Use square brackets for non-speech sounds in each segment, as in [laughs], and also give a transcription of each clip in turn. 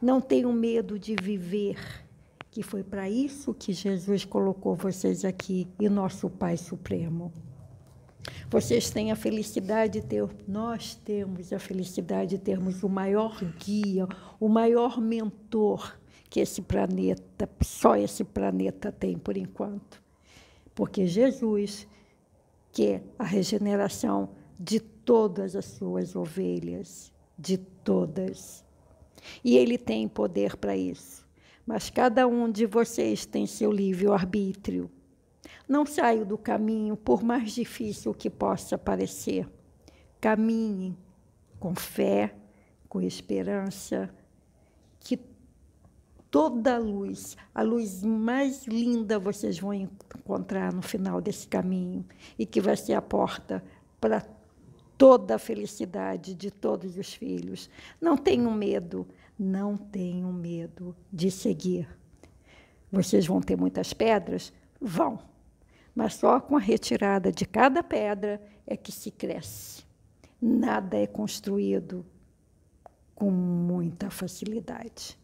Não tenham medo de viver, que foi para isso que Jesus colocou vocês aqui e nosso Pai Supremo. Vocês têm a felicidade de ter, nós temos a felicidade de termos o maior guia, o maior mentor que esse planeta, só esse planeta tem por enquanto. Porque Jesus quer a regeneração de todas as suas ovelhas, de todas. E ele tem poder para isso. Mas cada um de vocês tem seu livre-arbítrio. Não saia do caminho, por mais difícil que possa parecer. Caminhe com fé, com esperança, que toda a luz, a luz mais linda vocês vão encontrar no final desse caminho e que vai ser a porta para toda a felicidade de todos os filhos. Não tenham medo, não tenham medo de seguir. Vocês vão ter muitas pedras? Vão. Mas só com a retirada de cada pedra é que se cresce. Nada é construído com muita facilidade.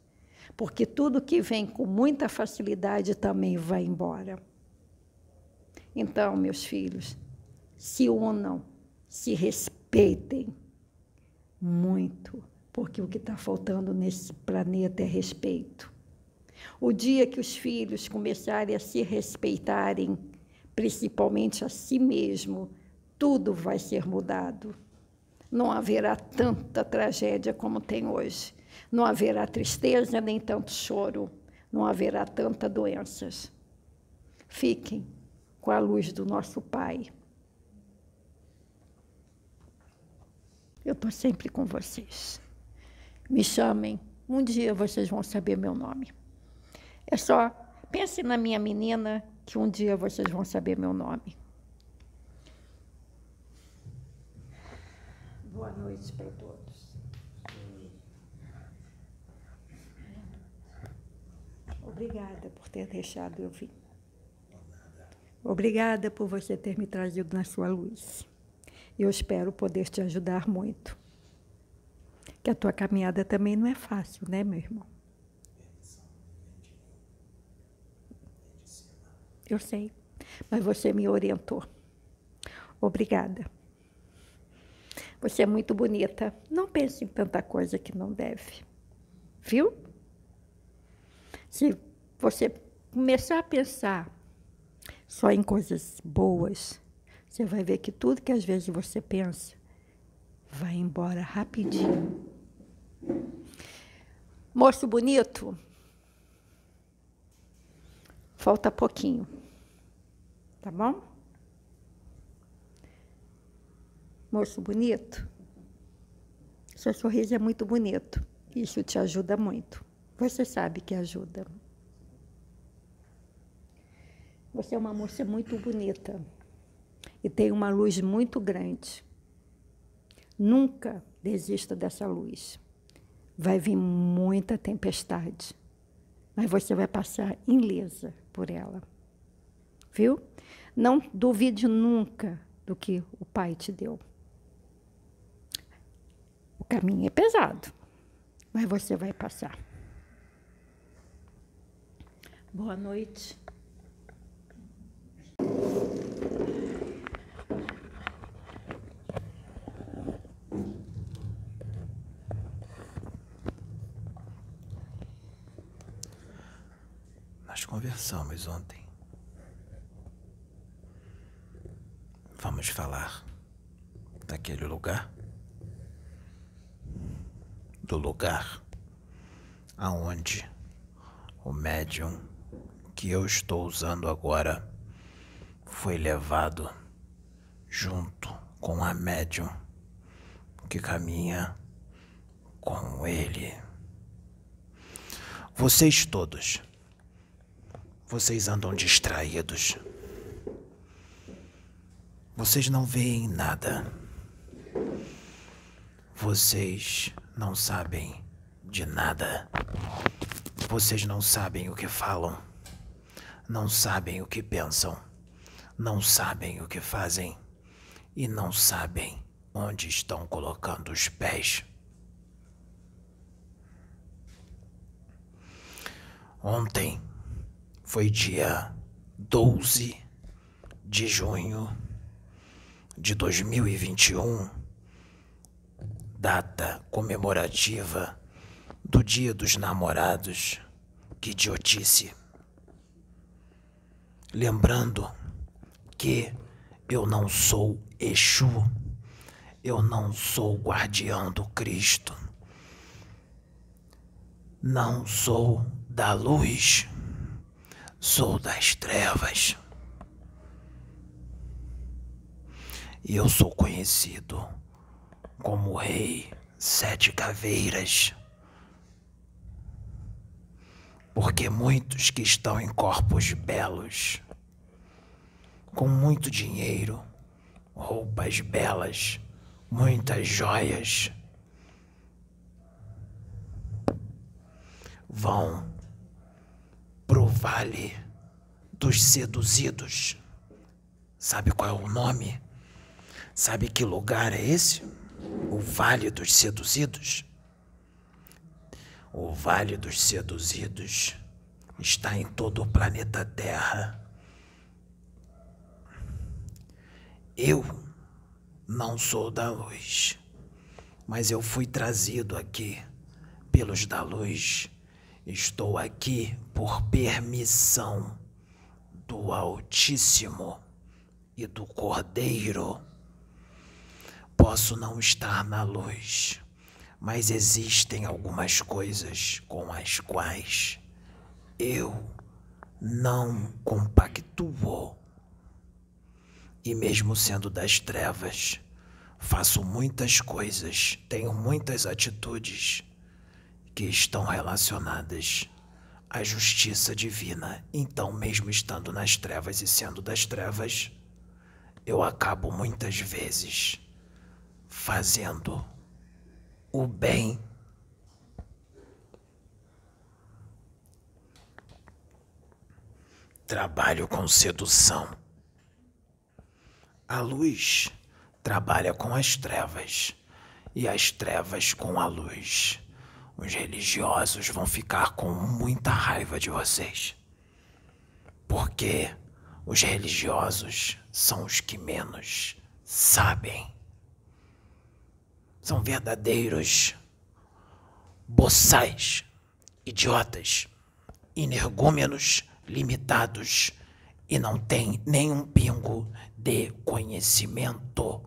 Porque tudo que vem com muita facilidade também vai embora. Então, meus filhos, se unam se respeitem muito, porque o que está faltando nesse planeta é respeito. O dia que os filhos começarem a se respeitarem, principalmente a si mesmo, tudo vai ser mudado. Não haverá tanta tragédia como tem hoje. Não haverá tristeza nem tanto choro. Não haverá tanta doenças. Fiquem com a luz do nosso Pai. Eu estou sempre com vocês. Me chamem, um dia vocês vão saber meu nome. É só, pense na minha menina, que um dia vocês vão saber meu nome. Boa noite para todos. Obrigada por ter deixado eu vir. Obrigada por você ter me trazido na sua luz. Eu espero poder te ajudar muito. Que a tua caminhada também não é fácil, né, meu irmão? Eu sei, mas você me orientou. Obrigada. Você é muito bonita. Não pense em tanta coisa que não deve. Viu? Se você começar a pensar só em coisas boas, você vai ver que tudo que às vezes você pensa vai embora rapidinho. Moço bonito, falta pouquinho, tá bom? Moço bonito, seu sorriso é muito bonito. Isso te ajuda muito. Você sabe que ajuda. Você é uma moça muito bonita e tem uma luz muito grande. Nunca desista dessa luz. Vai vir muita tempestade, mas você vai passar ilesa por ela. Viu? Não duvide nunca do que o Pai te deu. O caminho é pesado, mas você vai passar. Boa noite. Conversamos ontem. Vamos falar daquele lugar? Do lugar aonde o médium que eu estou usando agora foi levado junto com a médium que caminha com ele. Vocês todos vocês andam distraídos. Vocês não veem nada. Vocês não sabem de nada. Vocês não sabem o que falam. Não sabem o que pensam. Não sabem o que fazem. E não sabem onde estão colocando os pés. Ontem foi dia 12 de junho de 2021, data comemorativa do Dia dos Namorados. Que idiotice. Lembrando que eu não sou Exu, eu não sou guardião do Cristo, não sou da luz, sou das trevas. E eu sou conhecido como Rei Sete Caveiras. Porque muitos que estão em corpos belos, com muito dinheiro, roupas belas, muitas joias, vão vale dos seduzidos. Sabe qual é o nome? Sabe que lugar é esse? O Vale dos Seduzidos? O Vale dos Seduzidos está em todo o planeta Terra. Eu não sou da luz, mas eu fui trazido aqui pelos da luz Estou aqui por permissão do Altíssimo e do Cordeiro. Posso não estar na luz, mas existem algumas coisas com as quais eu não compactuo. E mesmo sendo das trevas, faço muitas coisas, tenho muitas atitudes que estão relacionadas à justiça divina. Então, mesmo estando nas trevas e sendo das trevas, eu acabo muitas vezes fazendo o bem. Trabalho com sedução. A luz trabalha com as trevas e as trevas com a luz. Os religiosos vão ficar com muita raiva de vocês. Porque os religiosos são os que menos sabem. São verdadeiros boçais, idiotas, energúmenos, limitados e não têm nenhum pingo de conhecimento.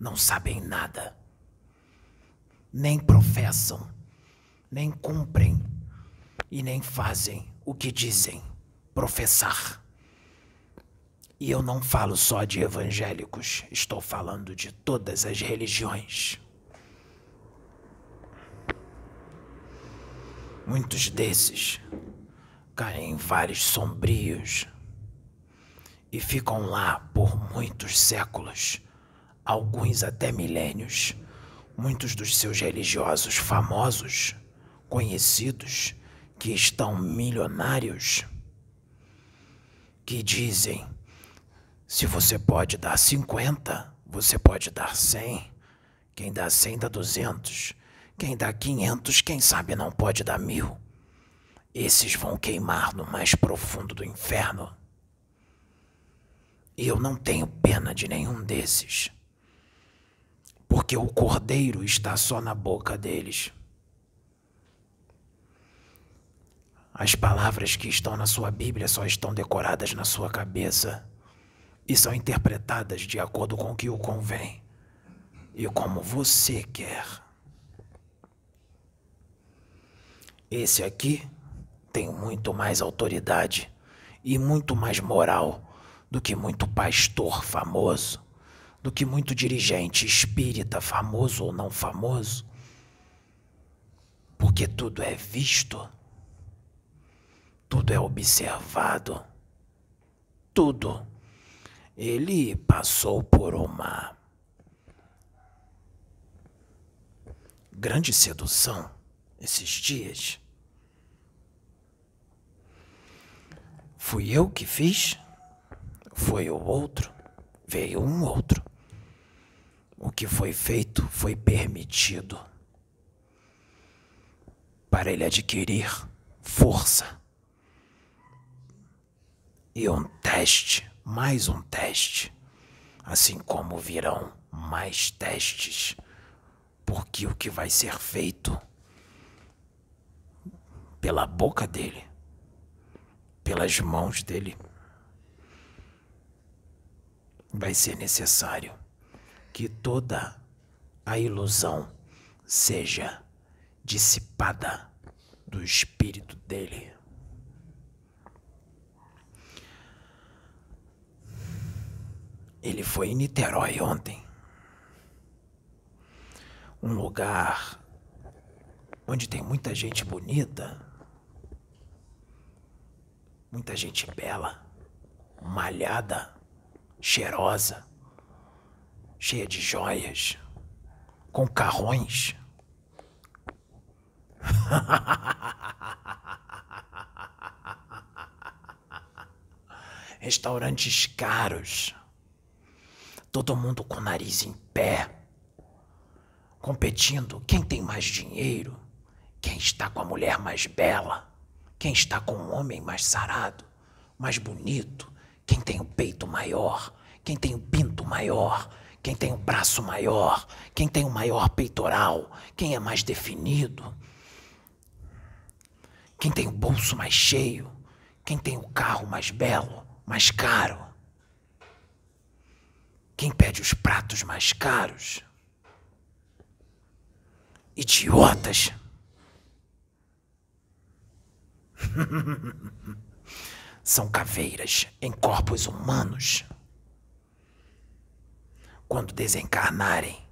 Não sabem nada. Nem professam nem cumprem e nem fazem o que dizem professar. E eu não falo só de evangélicos, estou falando de todas as religiões. Muitos desses caem em vários sombrios e ficam lá por muitos séculos, alguns até milênios. Muitos dos seus religiosos famosos conhecidos que estão milionários que dizem: se você pode dar 50, você pode dar 100. Quem dá 100 dá 200. Quem dá 500, quem sabe não pode dar mil. Esses vão queimar no mais profundo do inferno. E eu não tenho pena de nenhum desses. Porque o cordeiro está só na boca deles. As palavras que estão na sua Bíblia só estão decoradas na sua cabeça e são interpretadas de acordo com o que o convém e como você quer. Esse aqui tem muito mais autoridade e muito mais moral do que muito pastor famoso, do que muito dirigente espírita famoso ou não famoso, porque tudo é visto tudo é observado. Tudo. Ele passou por uma grande sedução esses dias. Fui eu que fiz? Foi o outro? Veio um outro. O que foi feito foi permitido para ele adquirir força E um teste, mais um teste, assim como virão mais testes, porque o que vai ser feito pela boca dele, pelas mãos dele, vai ser necessário que toda a ilusão seja dissipada do espírito dele. Ele foi em Niterói ontem. Um lugar onde tem muita gente bonita, muita gente bela, malhada, cheirosa, cheia de joias, com carrões. [laughs] Restaurantes caros Todo mundo com o nariz em pé, competindo. Quem tem mais dinheiro, quem está com a mulher mais bela, quem está com o homem mais sarado, mais bonito, quem tem o peito maior, quem tem o pinto maior, quem tem o braço maior, quem tem o maior peitoral, quem é mais definido, quem tem o bolso mais cheio, quem tem o carro mais belo, mais caro. Quem pede os pratos mais caros? Idiotas! [laughs] São caveiras em corpos humanos. Quando desencarnarem,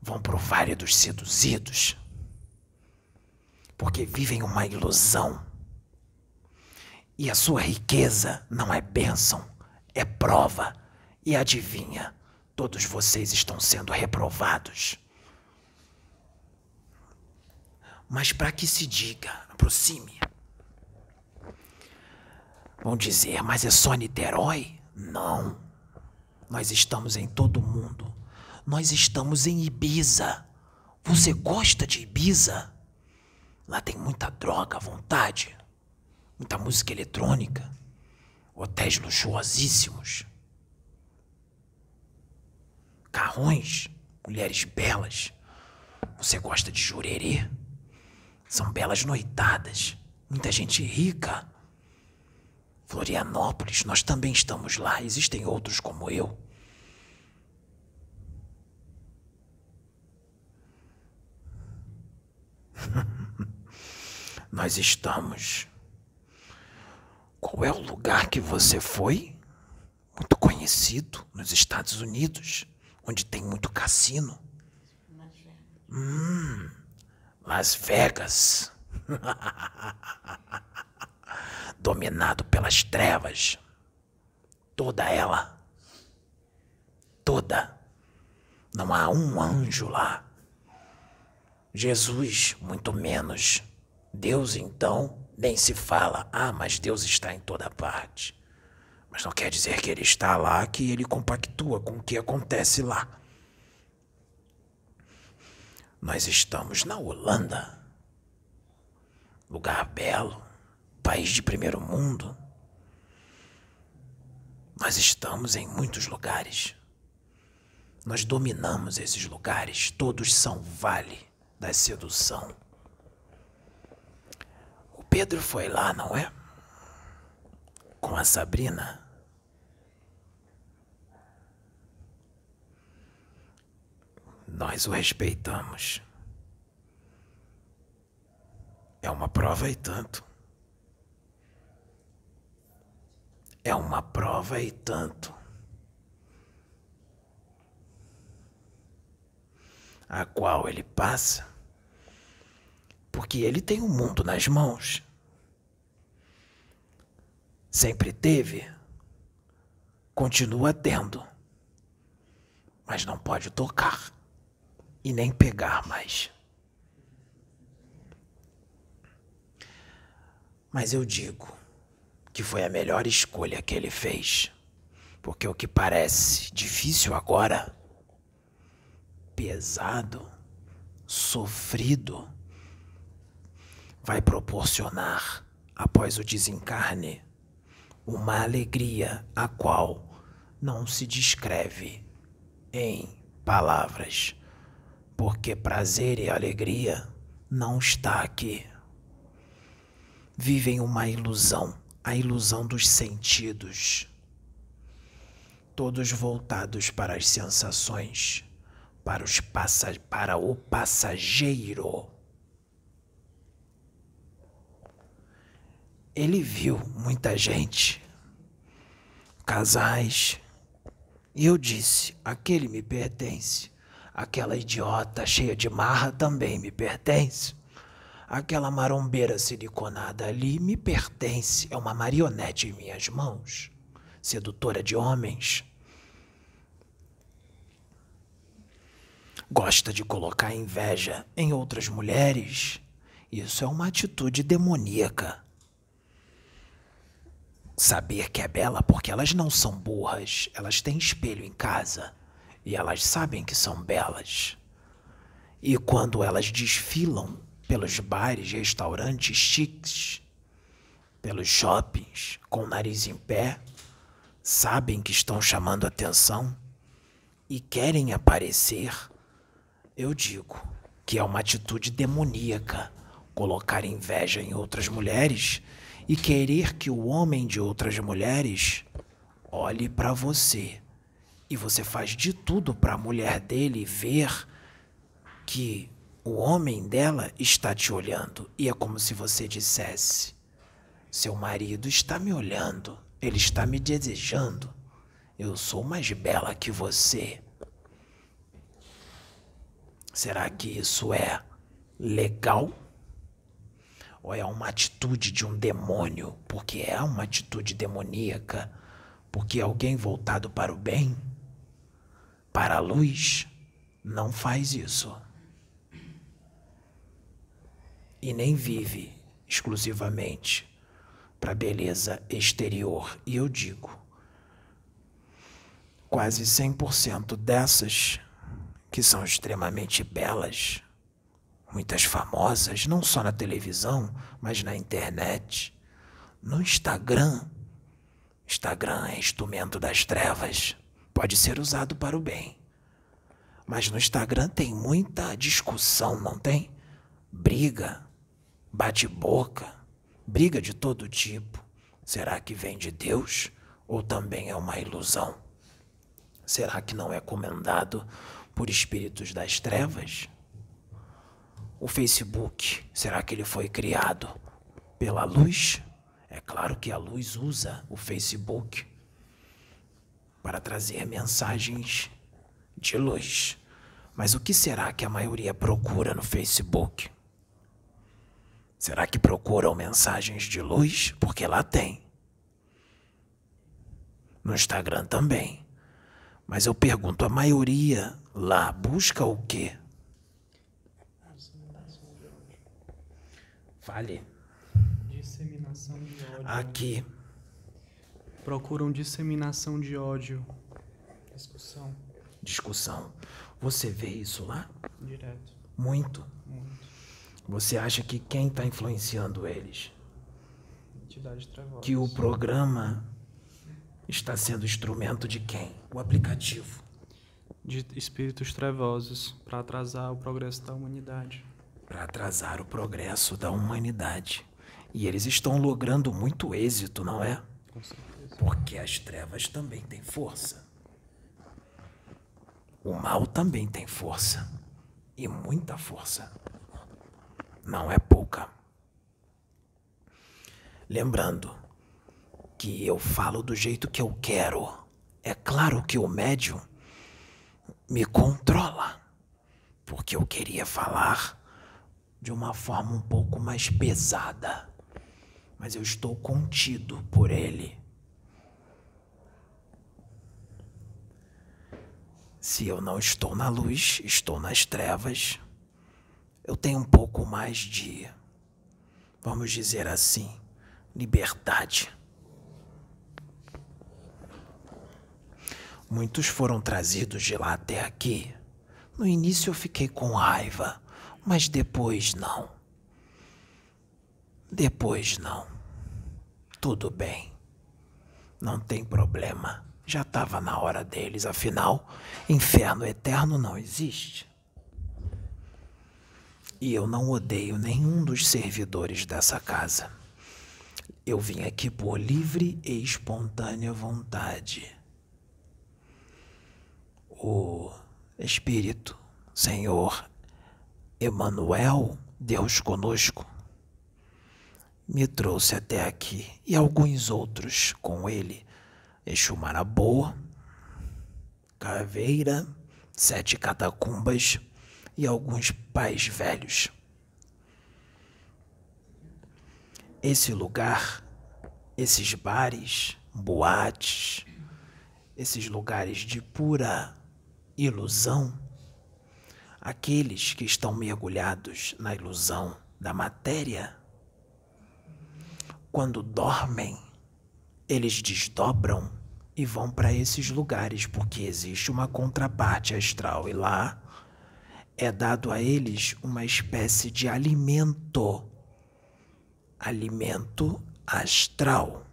vão pro Vale dos Seduzidos. Porque vivem uma ilusão. E a sua riqueza não é bênção, é prova. E adivinha? Todos vocês estão sendo reprovados. Mas para que se diga, aproxime. Vão dizer, mas é só Niterói? Não. Nós estamos em todo o mundo. Nós estamos em Ibiza. Você gosta de Ibiza? Lá tem muita droga à vontade, muita música eletrônica, hotéis luxuosíssimos carrões, mulheres belas. Você gosta de jurerê? São belas noitadas, muita gente rica. Florianópolis, nós também estamos lá, existem outros como eu. [laughs] nós estamos. Qual é o lugar que você foi? Muito conhecido nos Estados Unidos onde tem muito cassino. Hum, Las Vegas. [laughs] Dominado pelas trevas. Toda ela. Toda. Não há um anjo lá. Jesus, muito menos. Deus, então, nem se fala. Ah, mas Deus está em toda parte. Mas não quer dizer que ele está lá, que ele compactua com o que acontece lá. Nós estamos na Holanda, lugar belo, país de primeiro mundo. Nós estamos em muitos lugares. Nós dominamos esses lugares, todos são vale da sedução. O Pedro foi lá, não é? Com a Sabrina. Nós o respeitamos. É uma prova e tanto. É uma prova e tanto. A qual ele passa, porque ele tem o mundo nas mãos. Sempre teve, continua tendo, mas não pode tocar e nem pegar mais. Mas eu digo que foi a melhor escolha que ele fez, porque o que parece difícil agora, pesado, sofrido, vai proporcionar, após o desencarne, uma alegria a qual não se descreve em palavras, porque prazer e alegria não está aqui. Vivem uma ilusão, a ilusão dos sentidos, todos voltados para as sensações, para, os passa para o passageiro. Ele viu muita gente, casais, e eu disse: aquele me pertence. Aquela idiota cheia de marra também me pertence. Aquela marombeira siliconada ali me pertence. É uma marionete em minhas mãos, sedutora de homens. Gosta de colocar inveja em outras mulheres. Isso é uma atitude demoníaca saber que é bela porque elas não são burras, elas têm espelho em casa e elas sabem que são belas. E quando elas desfilam pelos bares, restaurantes chiques, pelos shoppings, com o nariz em pé, sabem que estão chamando atenção e querem aparecer, eu digo que é uma atitude demoníaca colocar inveja em outras mulheres e querer que o homem de outras mulheres olhe para você. E você faz de tudo para a mulher dele ver que o homem dela está te olhando. E é como se você dissesse: Seu marido está me olhando, ele está me desejando. Eu sou mais bela que você. Será que isso é legal? ou é uma atitude de um demônio, porque é uma atitude demoníaca, porque alguém voltado para o bem, para a luz, não faz isso. E nem vive exclusivamente para a beleza exterior. E eu digo, quase 100% dessas que são extremamente belas muitas famosas, não só na televisão, mas na internet, no Instagram. Instagram é instrumento das trevas, pode ser usado para o bem. Mas no Instagram tem muita discussão, não tem? Briga, bate-boca, briga de todo tipo. Será que vem de Deus ou também é uma ilusão? Será que não é comandado por espíritos das trevas? O Facebook, será que ele foi criado pela luz? É claro que a luz usa o Facebook para trazer mensagens de luz. Mas o que será que a maioria procura no Facebook? Será que procuram mensagens de luz? Porque lá tem. No Instagram também. Mas eu pergunto, a maioria lá busca o quê? Fale. Disseminação de ódio. Aqui. Procuram disseminação de ódio. Discussão. Discussão. Você vê isso lá? Direto. Muito. Muito. Você acha que quem está influenciando eles? Entidade trevosa. Que o programa está sendo instrumento de quem? O aplicativo. De espíritos trevosos para atrasar o progresso da humanidade para atrasar o progresso da humanidade. E eles estão logrando muito êxito, não é? Com certeza. Porque as trevas também têm força. O mal também tem força. E muita força. Não é pouca. Lembrando que eu falo do jeito que eu quero. É claro que o médium me controla. Porque eu queria falar de uma forma um pouco mais pesada, mas eu estou contido por ele. Se eu não estou na luz, estou nas trevas, eu tenho um pouco mais de, vamos dizer assim, liberdade. Muitos foram trazidos de lá até aqui. No início eu fiquei com raiva mas depois não. Depois não. Tudo bem. Não tem problema. Já estava na hora deles, afinal, inferno eterno não existe. E eu não odeio nenhum dos servidores dessa casa. Eu vim aqui por livre e espontânea vontade. O Espírito, Senhor Emanuel, Deus conosco, me trouxe até aqui e alguns outros com ele. Exu Maraboa, Caveira, Sete Catacumbas e alguns pais velhos. Esse lugar, esses bares, boates, esses lugares de pura ilusão, aqueles que estão mergulhados na ilusão da matéria, quando dormem, eles desdobram e vão para esses lugares porque existe uma contraparte astral e lá é dado a eles uma espécie de alimento alimento astral.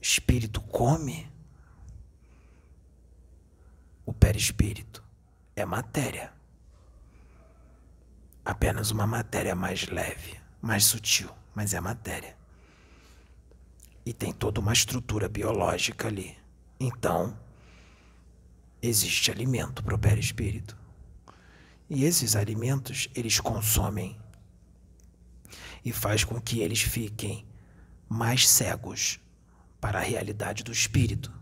Espírito come. O perispírito é matéria. Apenas uma matéria mais leve, mais sutil, mas é matéria. E tem toda uma estrutura biológica ali. Então, existe alimento para o perispírito. E esses alimentos eles consomem e faz com que eles fiquem mais cegos para a realidade do espírito,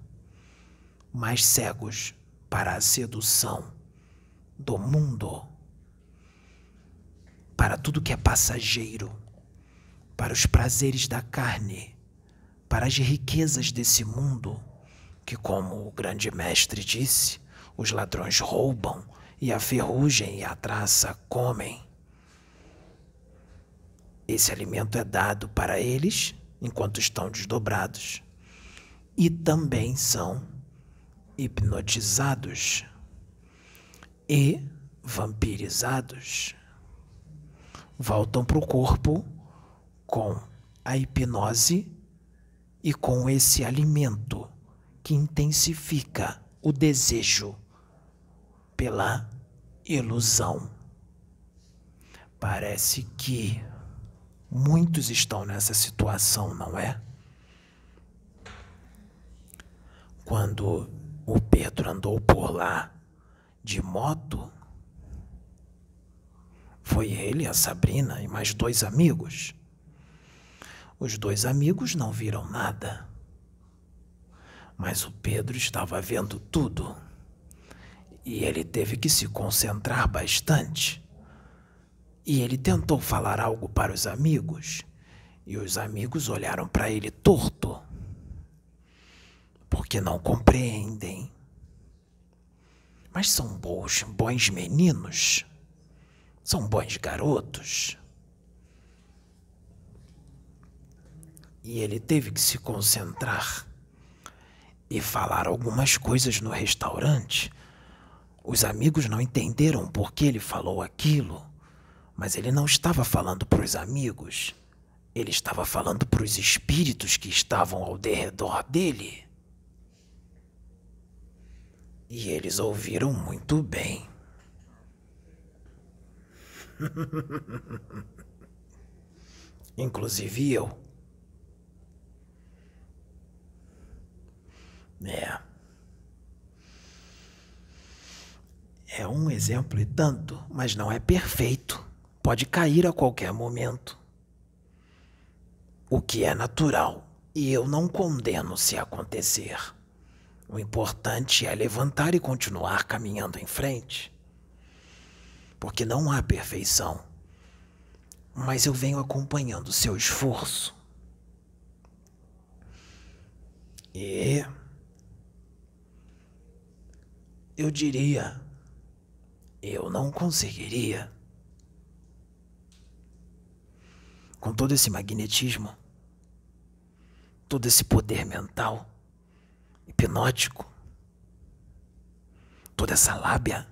mais cegos para a sedução do mundo, para tudo que é passageiro, para os prazeres da carne, para as riquezas desse mundo, que, como o grande mestre disse, os ladrões roubam e a ferrugem e a traça comem. Esse alimento é dado para eles enquanto estão desdobrados e também são hipnotizados e vampirizados. Voltam para o corpo com a hipnose e com esse alimento que intensifica o desejo pela ilusão. Parece que Muitos estão nessa situação, não é? Quando o Pedro andou por lá de moto, foi ele, a Sabrina e mais dois amigos. Os dois amigos não viram nada. Mas o Pedro estava vendo tudo. E ele teve que se concentrar bastante. E ele tentou falar algo para os amigos, e os amigos olharam para ele torto, porque não compreendem. Mas são bons, bons meninos, são bons garotos. E ele teve que se concentrar e falar algumas coisas no restaurante. Os amigos não entenderam por que ele falou aquilo mas ele não estava falando para os amigos. Ele estava falando para os espíritos que estavam ao derredor dele. E eles ouviram muito bem. [laughs] Inclusive eu. É. É um exemplo e tanto, mas não é perfeito pode cair a qualquer momento. O que é natural, e eu não condeno se acontecer. O importante é levantar e continuar caminhando em frente. Porque não há perfeição. Mas eu venho acompanhando seu esforço. E. Eu diria. Eu não conseguiria. com todo esse magnetismo, todo esse poder mental, hipnótico, toda essa lábia.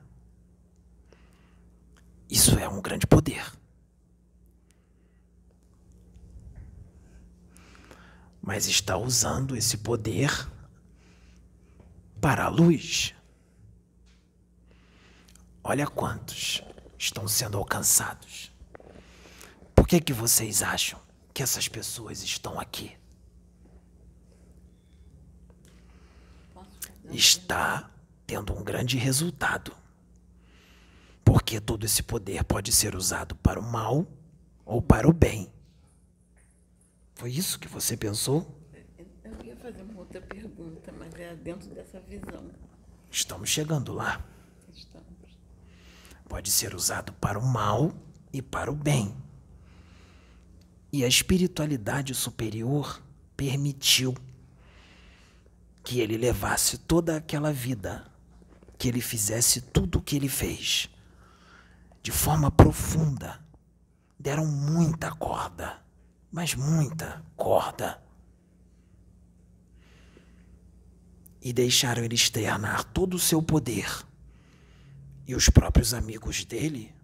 Isso é um grande poder. mas está usando esse poder para a luz. Olha quantos estão sendo alcançados. Por que, que vocês acham que essas pessoas estão aqui? Está tendo um grande resultado. Porque todo esse poder pode ser usado para o mal ou para o bem. Foi isso que você pensou? Eu ia fazer uma outra pergunta, mas é dentro dessa visão. Estamos chegando lá. Pode ser usado para o mal e para o bem. E a espiritualidade superior permitiu que ele levasse toda aquela vida, que ele fizesse tudo o que ele fez, de forma profunda. Deram muita corda, mas muita corda. E deixaram ele externar todo o seu poder. E os próprios amigos dele,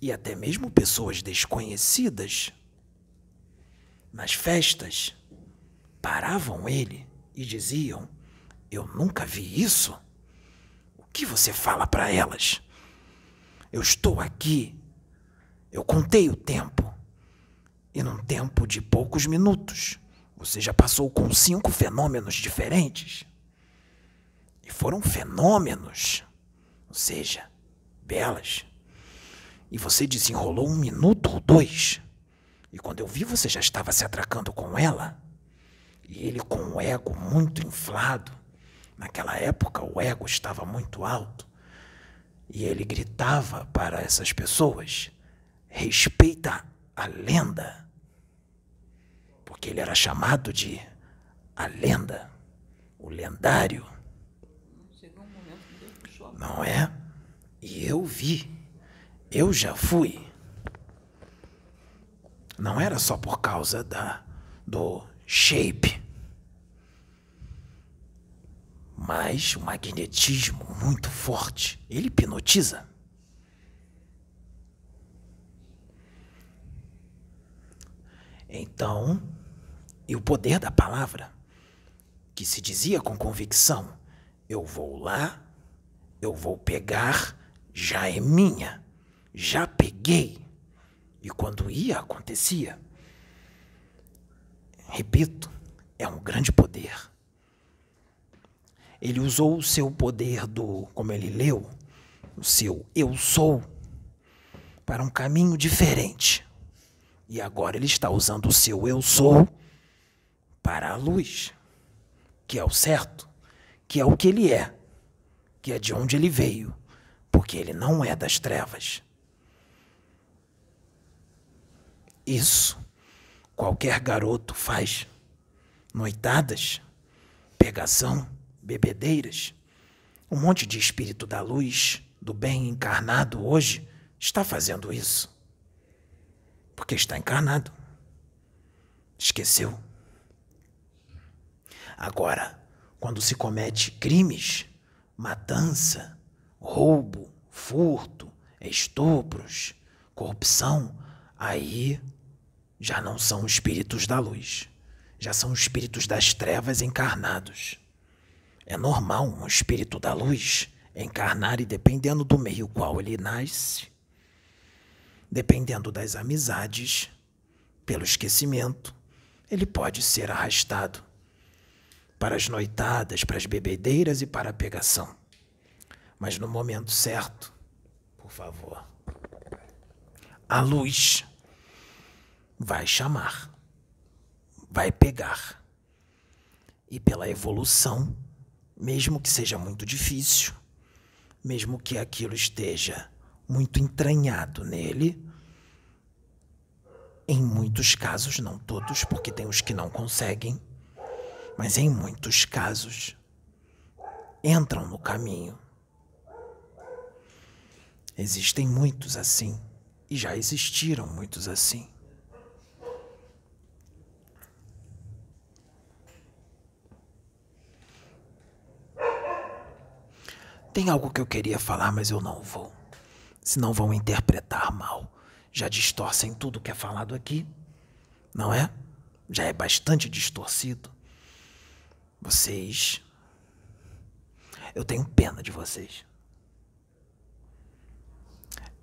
e até mesmo pessoas desconhecidas, nas festas, paravam ele e diziam: Eu nunca vi isso. O que você fala para elas? Eu estou aqui. Eu contei o tempo. E num tempo de poucos minutos, você já passou com cinco fenômenos diferentes. E foram fenômenos, ou seja, belas. E você desenrolou um minuto ou dois. E quando eu vi, você já estava se atracando com ela. E ele com o ego muito inflado. Naquela época, o ego estava muito alto. E ele gritava para essas pessoas: respeita a lenda. Porque ele era chamado de a lenda, o lendário. Chegou um momento que Deus puxou a Não é? E eu vi. Eu já fui. Não era só por causa da do shape. Mas o magnetismo muito forte, ele hipnotiza. Então, e o poder da palavra, que se dizia com convicção: eu vou lá, eu vou pegar, já é minha, já peguei. E quando ia, acontecia. Repito, é um grande poder. Ele usou o seu poder do, como ele leu, o seu eu sou, para um caminho diferente. E agora ele está usando o seu eu sou para a luz, que é o certo, que é o que ele é, que é de onde ele veio, porque ele não é das trevas. Isso qualquer garoto faz. Noitadas, pegação, bebedeiras. Um monte de espírito da luz, do bem encarnado hoje, está fazendo isso. Porque está encarnado. Esqueceu. Agora, quando se comete crimes, matança, roubo, furto, estupros, corrupção, aí já não são espíritos da luz, já são espíritos das trevas encarnados. É normal um espírito da luz encarnar e dependendo do meio qual ele nasce, dependendo das amizades, pelo esquecimento, ele pode ser arrastado para as noitadas, para as bebedeiras e para a pegação. Mas no momento certo, por favor, a luz vai chamar, vai pegar. E pela evolução, mesmo que seja muito difícil, mesmo que aquilo esteja muito entranhado nele, em muitos casos, não todos, porque tem os que não conseguem, mas em muitos casos, entram no caminho. Existem muitos assim, e já existiram muitos assim. Tem algo que eu queria falar, mas eu não vou. Senão vão interpretar mal. Já distorcem tudo que é falado aqui, não é? já é bastante distorcido. Vocês. Eu tenho pena de vocês.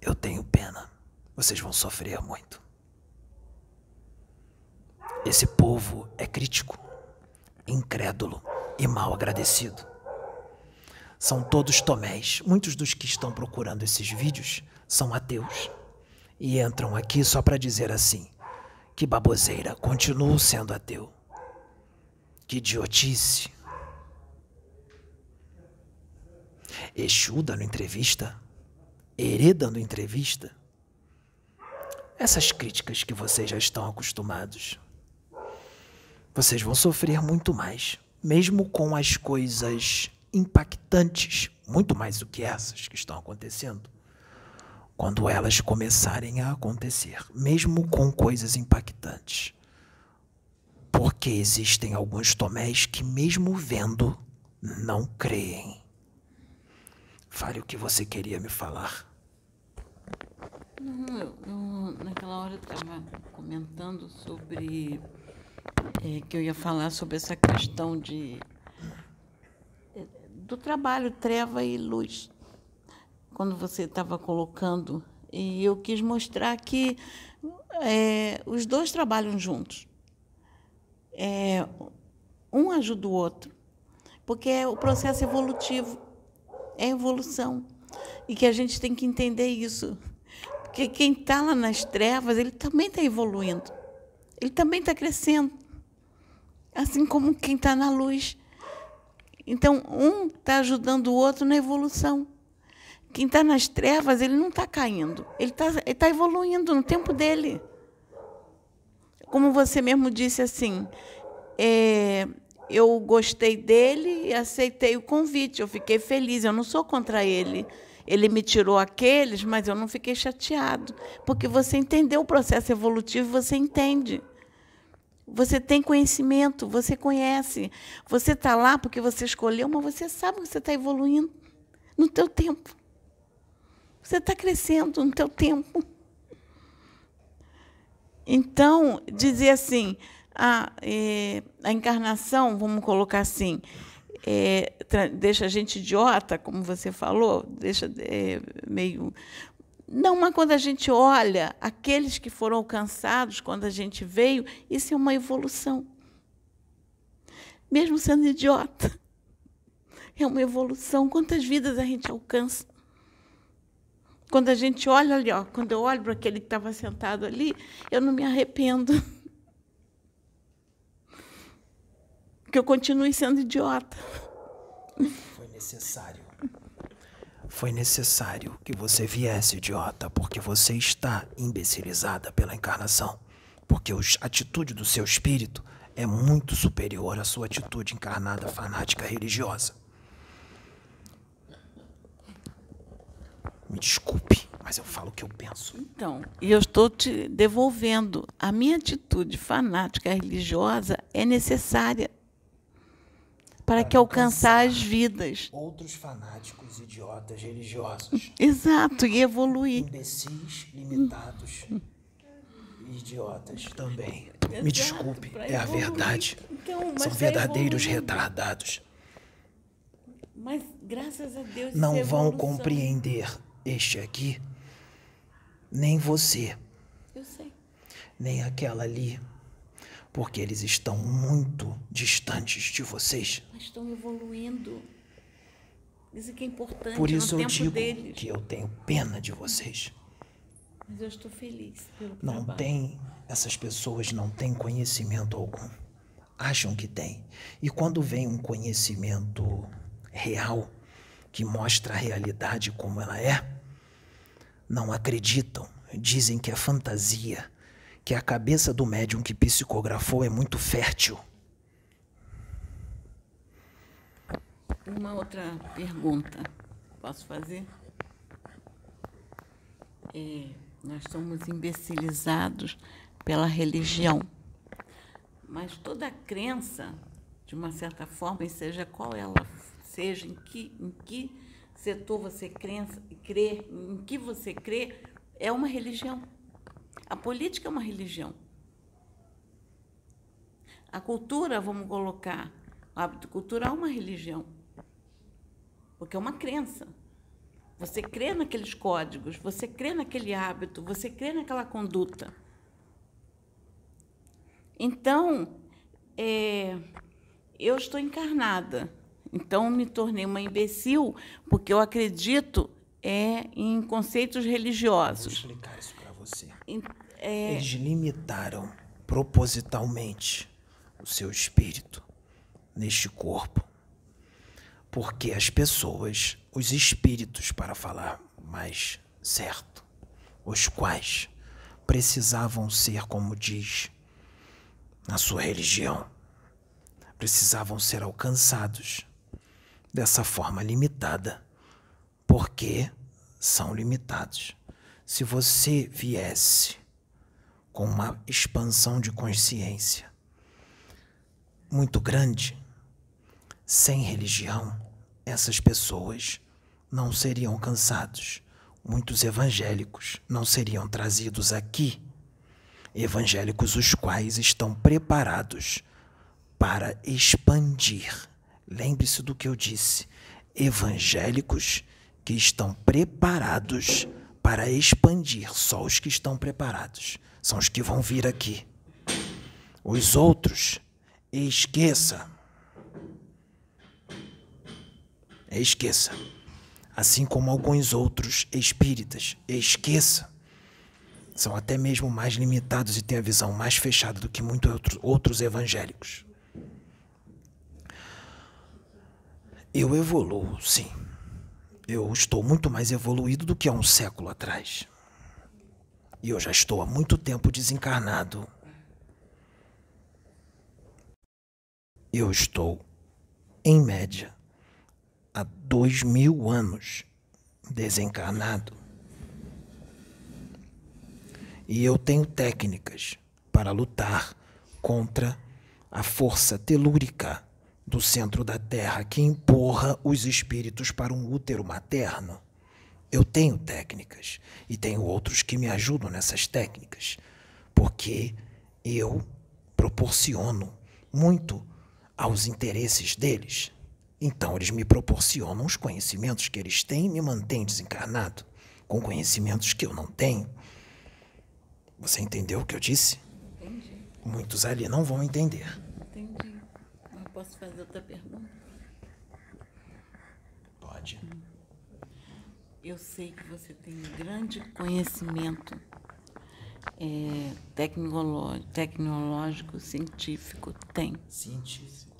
Eu tenho pena. Vocês vão sofrer muito. Esse povo é crítico, incrédulo e mal agradecido. São todos tomés. Muitos dos que estão procurando esses vídeos são ateus e entram aqui só para dizer assim: que baboseira, continuo sendo ateu. Que idiotice. Exu dando entrevista? Herê dando entrevista? Essas críticas que vocês já estão acostumados. Vocês vão sofrer muito mais, mesmo com as coisas impactantes, muito mais do que essas que estão acontecendo quando elas começarem a acontecer, mesmo com coisas impactantes. Porque existem alguns tomés que, mesmo vendo, não creem. Fale o que você queria me falar. Não, eu, eu, naquela hora estava comentando sobre. É, que eu ia falar sobre essa questão de. É, do trabalho, treva e luz quando você estava colocando, e eu quis mostrar que é, os dois trabalham juntos. É, um ajuda o outro, porque é o processo evolutivo, é evolução. E que a gente tem que entender isso. Porque quem está lá nas trevas, ele também está evoluindo, ele também está crescendo, assim como quem está na luz. Então, um está ajudando o outro na evolução. Quem está nas trevas, ele não está caindo, ele está tá evoluindo no tempo dele. Como você mesmo disse assim, é, eu gostei dele e aceitei o convite, eu fiquei feliz, eu não sou contra ele. Ele me tirou aqueles, mas eu não fiquei chateado, porque você entendeu o processo evolutivo, você entende. Você tem conhecimento, você conhece. Você está lá porque você escolheu, mas você sabe que você está evoluindo no teu tempo. Você está crescendo no teu tempo. Então, dizer assim, a, é, a encarnação, vamos colocar assim, é, deixa a gente idiota, como você falou, deixa é, meio. Não, mas quando a gente olha aqueles que foram alcançados quando a gente veio, isso é uma evolução. Mesmo sendo idiota, [laughs] é uma evolução. Quantas vidas a gente alcança? Quando a gente olha ali, ó, quando eu olho para aquele que estava sentado ali, eu não me arrependo. [laughs] Que eu continue sendo idiota. Foi necessário. Foi necessário que você viesse, idiota, porque você está imbecilizada pela encarnação. Porque a atitude do seu espírito é muito superior à sua atitude encarnada fanática religiosa. Me desculpe, mas eu falo o que eu penso. Então, e eu estou te devolvendo. A minha atitude fanática religiosa é necessária para, que alcançar as vidas. Outros fanáticos idiotas religiosos. [laughs] Exato, e evoluir. Imbecis limitados. idiotas também. Me desculpe, é a verdade. Então, São verdadeiros retardados. Mas graças a Deus. Não é vão compreender este aqui, nem você. Eu sei. Nem aquela ali. Porque eles estão muito distantes de vocês. Mas estão evoluindo. Isso que é importante. Por isso eu digo deles. que eu tenho pena de vocês. Mas eu estou feliz pelo Não trabalho. tem, essas pessoas não têm conhecimento algum. Acham que tem. E quando vem um conhecimento real, que mostra a realidade como ela é, não acreditam, dizem que é fantasia, que a cabeça do médium que psicografou é muito fértil. Uma outra pergunta, posso fazer? É, nós somos imbecilizados pela religião, mas toda crença, de uma certa forma, seja qual ela seja, em que, em que setor você crê, crê, em que você crê, é uma religião. A política é uma religião. A cultura, vamos colocar, o hábito cultural é uma religião. Porque é uma crença. Você crê naqueles códigos, você crê naquele hábito, você crê naquela conduta. Então, é, eu estou encarnada. Então, me tornei uma imbecil porque eu acredito é, em conceitos religiosos. Vou explicar isso. É, Eles limitaram propositalmente o seu espírito neste corpo. Porque as pessoas, os espíritos, para falar mais certo, os quais precisavam ser, como diz na sua religião, precisavam ser alcançados dessa forma limitada, porque são limitados. Se você viesse com uma expansão de consciência muito grande, sem religião, essas pessoas não seriam alcançados. Muitos evangélicos não seriam trazidos aqui. Evangélicos os quais estão preparados para expandir. Lembre-se do que eu disse. Evangélicos que estão preparados para expandir. Só os que estão preparados são os que vão vir aqui. Os outros, esqueça. Esqueça. Assim como alguns outros espíritas, esqueça. São até mesmo mais limitados e têm a visão mais fechada do que muitos outros, outros evangélicos. Eu evoluo, sim. Eu estou muito mais evoluído do que há um século atrás. E eu já estou há muito tempo desencarnado. Eu estou, em média, há dois mil anos desencarnado. E eu tenho técnicas para lutar contra a força telúrica do centro da Terra que empurra os espíritos para um útero materno. Eu tenho técnicas e tenho outros que me ajudam nessas técnicas, porque eu proporciono muito aos interesses deles. Então, eles me proporcionam os conhecimentos que eles têm e me mantêm desencarnado, com conhecimentos que eu não tenho. Você entendeu o que eu disse? entendi, Muitos ali não vão entender. Posso fazer outra pergunta? Pode. Eu sei que você tem um grande conhecimento é, tecnológico, tecnológico, científico. Tem. Científico.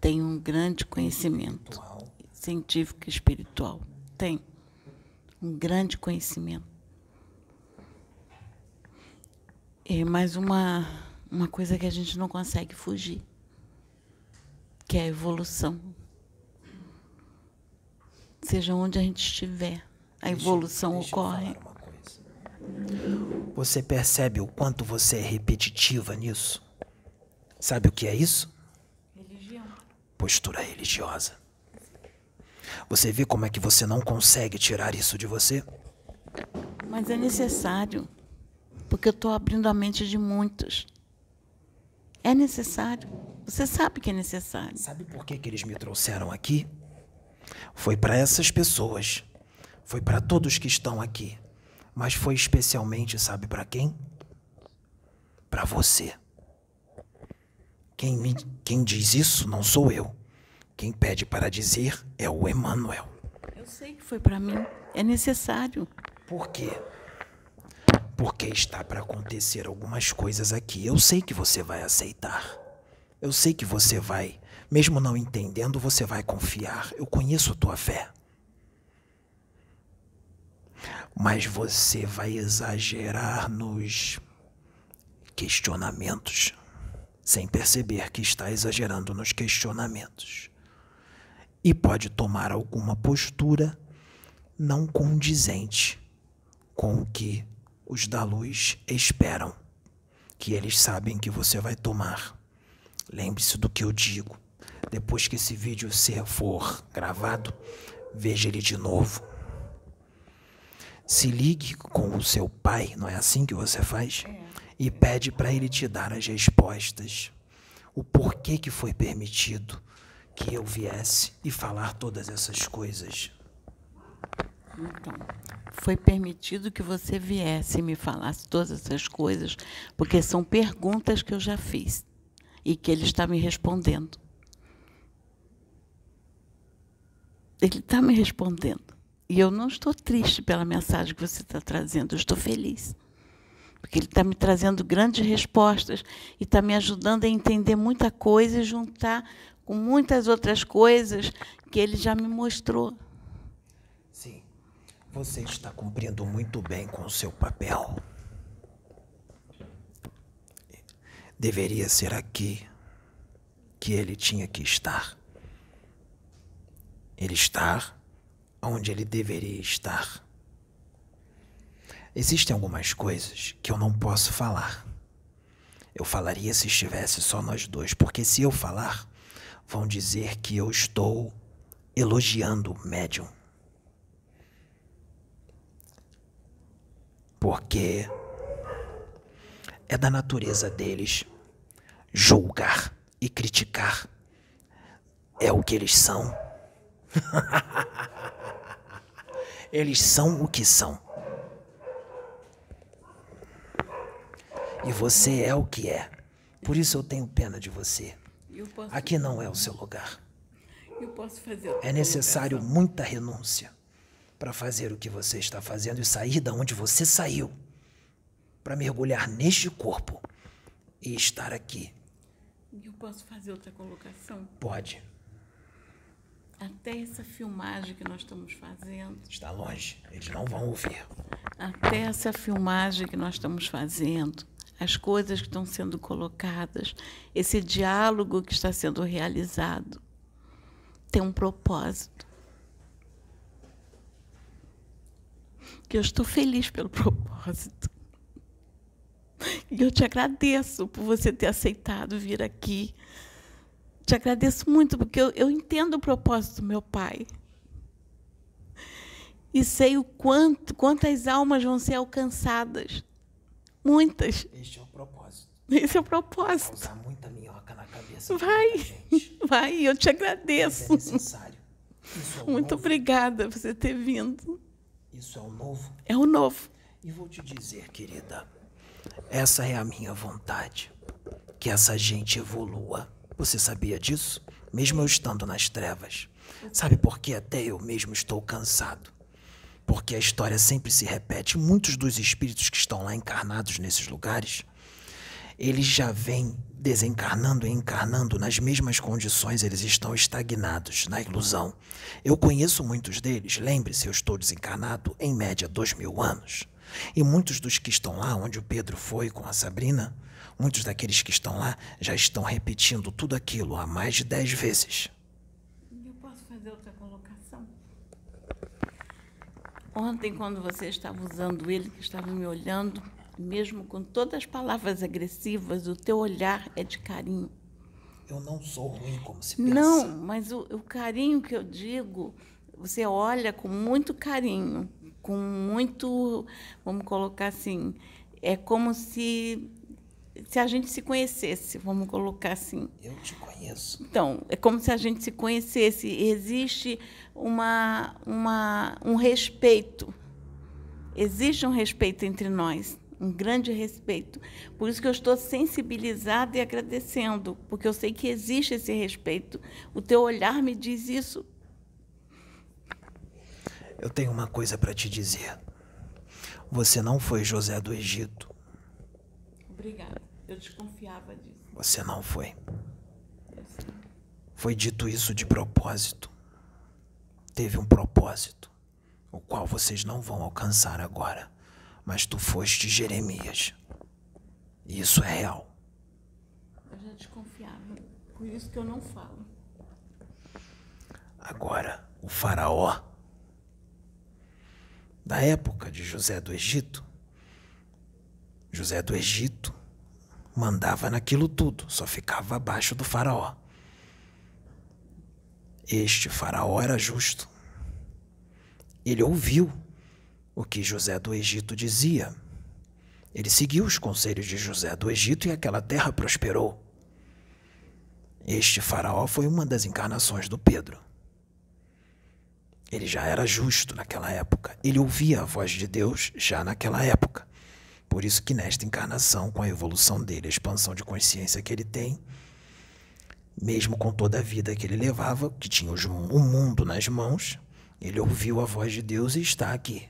Tem um grande conhecimento Atual. científico e espiritual. Tem. Um grande conhecimento. É mais uma, uma coisa que a gente não consegue fugir, que é a evolução. Seja onde a gente estiver, a evolução deixa ocorre. Você percebe o quanto você é repetitiva nisso? Sabe o que é isso? Religião. Postura religiosa. Você vê como é que você não consegue tirar isso de você? Mas é necessário, porque eu estou abrindo a mente de muitos. É necessário. Você sabe que é necessário. Sabe por que, que eles me trouxeram aqui? Foi para essas pessoas. Foi para todos que estão aqui. Mas foi especialmente, sabe para quem? Para você. Quem, me, quem diz isso não sou eu. Quem pede para dizer é o Emmanuel. Eu sei que foi para mim. É necessário. Por quê? Porque está para acontecer algumas coisas aqui. Eu sei que você vai aceitar. Eu sei que você vai, mesmo não entendendo, você vai confiar. Eu conheço a tua fé. Mas você vai exagerar nos questionamentos, sem perceber que está exagerando nos questionamentos. E pode tomar alguma postura não condizente com o que os da luz esperam, que eles sabem que você vai tomar. Lembre-se do que eu digo. Depois que esse vídeo ser for gravado, veja ele de novo. Se ligue com o seu pai, não é assim que você faz? E pede para ele te dar as respostas. o porquê que foi permitido que eu viesse e falar todas essas coisas. Então, foi permitido que você viesse e me falasse todas essas coisas, porque são perguntas que eu já fiz e que ele está me respondendo. Ele está me respondendo. E eu não estou triste pela mensagem que você está trazendo, eu estou feliz. Porque ele está me trazendo grandes respostas e está me ajudando a entender muita coisa e juntar com muitas outras coisas que ele já me mostrou. Você está cumprindo muito bem com o seu papel. Deveria ser aqui que ele tinha que estar. Ele está onde ele deveria estar. Existem algumas coisas que eu não posso falar. Eu falaria se estivesse só nós dois, porque se eu falar, vão dizer que eu estou elogiando o médium. Porque é da natureza deles julgar e criticar. É o que eles são. [laughs] eles são o que são. E você é o que é. Por isso eu tenho pena de você. Aqui não é o seu lugar. É necessário muita renúncia para fazer o que você está fazendo e sair da onde você saiu. Para mergulhar neste corpo e estar aqui. Eu posso fazer outra colocação? Pode. Até essa filmagem que nós estamos fazendo. Está longe, eles não vão ouvir. Até essa filmagem que nós estamos fazendo, as coisas que estão sendo colocadas, esse diálogo que está sendo realizado, tem um propósito. Que eu estou feliz pelo propósito. E eu te agradeço por você ter aceitado vir aqui te agradeço muito, porque eu, eu entendo o propósito do meu pai. E sei o quanto, quantas almas vão ser alcançadas. Muitas. Este é o propósito. Esse é o propósito. Vai usar muita minhoca na cabeça. Vai, [laughs] vai, eu te agradeço. É necessário. Muito obrigada por você ter vindo. Isso é o novo. É o novo. E vou te dizer, querida, essa é a minha vontade. Que essa gente evolua. Você sabia disso? Mesmo eu estando nas trevas. Sabe por que até eu mesmo estou cansado? Porque a história sempre se repete. Muitos dos espíritos que estão lá encarnados nesses lugares, eles já vêm desencarnando e encarnando nas mesmas condições, eles estão estagnados na ilusão. Eu conheço muitos deles, lembre-se, eu estou desencarnado em média dois mil anos. E muitos dos que estão lá, onde o Pedro foi com a Sabrina, Muitos daqueles que estão lá já estão repetindo tudo aquilo há mais de dez vezes. Eu posso fazer outra colocação? Ontem, quando você estava usando ele, que estava me olhando, mesmo com todas as palavras agressivas, o teu olhar é de carinho. Eu não sou ruim como se pensa. Não, mas o, o carinho que eu digo, você olha com muito carinho, com muito, vamos colocar assim, é como se se a gente se conhecesse, vamos colocar assim. Eu te conheço. Então, é como se a gente se conhecesse. Existe uma, uma, um respeito. Existe um respeito entre nós, um grande respeito. Por isso que eu estou sensibilizada e agradecendo, porque eu sei que existe esse respeito. O teu olhar me diz isso. Eu tenho uma coisa para te dizer. Você não foi José do Egito. Obrigada. Eu desconfiava disso. Você não foi. Foi dito isso de propósito. Teve um propósito, o qual vocês não vão alcançar agora. Mas tu foste Jeremias. E isso é real. Eu já desconfiava. Por isso que eu não falo. Agora, o Faraó, da época de José do Egito, José do Egito mandava naquilo tudo, só ficava abaixo do Faraó. Este Faraó era justo. Ele ouviu o que José do Egito dizia. Ele seguiu os conselhos de José do Egito e aquela terra prosperou. Este faraó foi uma das encarnações do Pedro. Ele já era justo naquela época. Ele ouvia a voz de Deus já naquela época. Por isso que nesta encarnação, com a evolução dele, a expansão de consciência que ele tem, mesmo com toda a vida que ele levava, que tinha o mundo nas mãos, ele ouviu a voz de Deus e está aqui.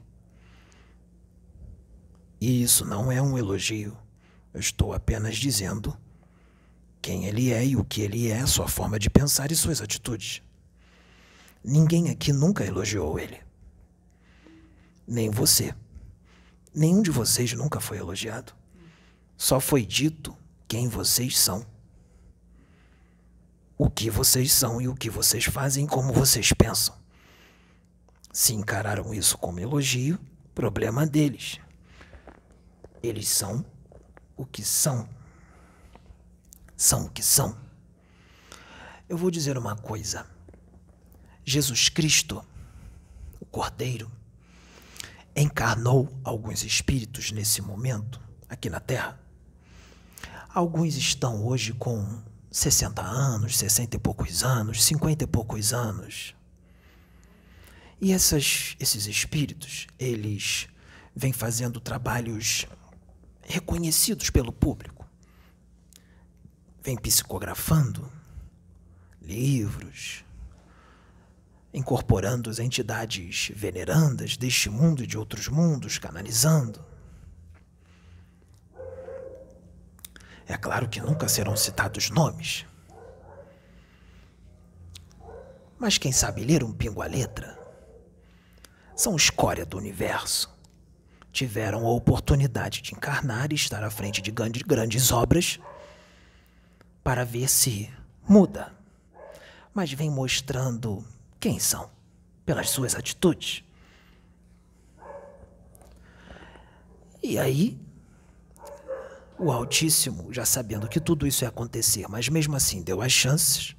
E isso não é um elogio. Eu estou apenas dizendo quem ele é e o que ele é, sua forma de pensar e suas atitudes. Ninguém aqui nunca elogiou ele. Nem você. Nenhum de vocês nunca foi elogiado. Só foi dito quem vocês são. O que vocês são e o que vocês fazem como vocês pensam. Se encararam isso como elogio, problema deles. Eles são o que são. São o que são. Eu vou dizer uma coisa. Jesus Cristo, o Cordeiro, encarnou alguns espíritos nesse momento aqui na Terra. Alguns estão hoje com 60 anos, 60 e poucos anos, 50 e poucos anos. E essas, esses espíritos, eles vêm fazendo trabalhos reconhecidos pelo público. Vêm psicografando livros, incorporando as entidades venerandas deste mundo e de outros mundos, canalizando. É claro que nunca serão citados nomes. Mas quem sabe ler um pingo a letra são escória do universo. Tiveram a oportunidade de encarnar e estar à frente de grandes obras para ver se muda. Mas vem mostrando quem são? Pelas suas atitudes. E aí, o Altíssimo, já sabendo que tudo isso ia acontecer, mas mesmo assim deu as chances,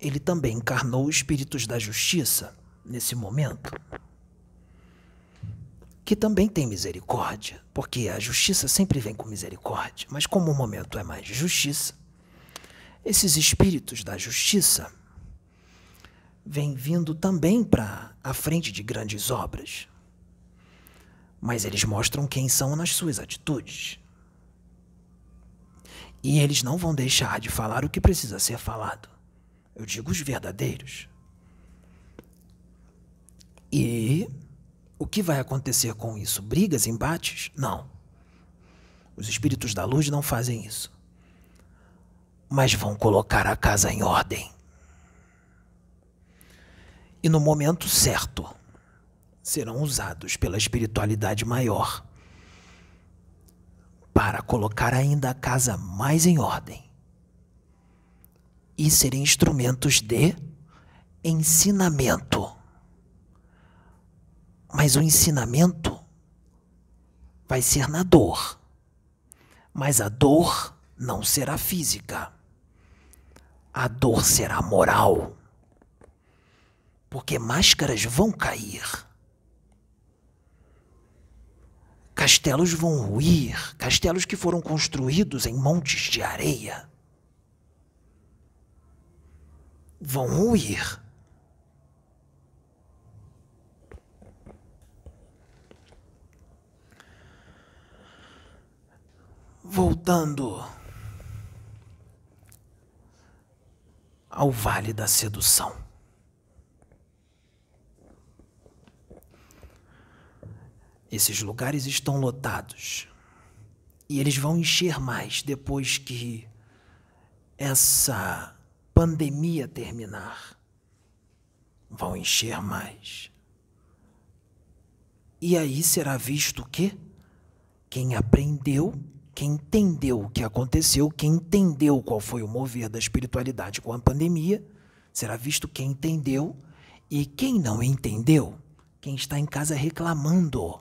ele também encarnou espíritos da justiça nesse momento, que também tem misericórdia, porque a justiça sempre vem com misericórdia, mas como o momento é mais justiça, esses espíritos da justiça vem vindo também para a frente de grandes obras. Mas eles mostram quem são nas suas atitudes. E eles não vão deixar de falar o que precisa ser falado. Eu digo os verdadeiros. E o que vai acontecer com isso? Brigas, embates? Não. Os espíritos da luz não fazem isso. Mas vão colocar a casa em ordem e no momento certo serão usados pela espiritualidade maior para colocar ainda a casa mais em ordem e serem instrumentos de ensinamento. Mas o ensinamento vai ser na dor. Mas a dor não será física. A dor será moral porque máscaras vão cair. Castelos vão ruir, castelos que foram construídos em montes de areia vão ruir. Voltando ao Vale da Sedução. Esses lugares estão lotados. E eles vão encher mais depois que essa pandemia terminar. Vão encher mais. E aí será visto o quê? Quem aprendeu, quem entendeu o que aconteceu, quem entendeu qual foi o mover da espiritualidade com a pandemia, será visto quem entendeu e quem não entendeu, quem está em casa reclamando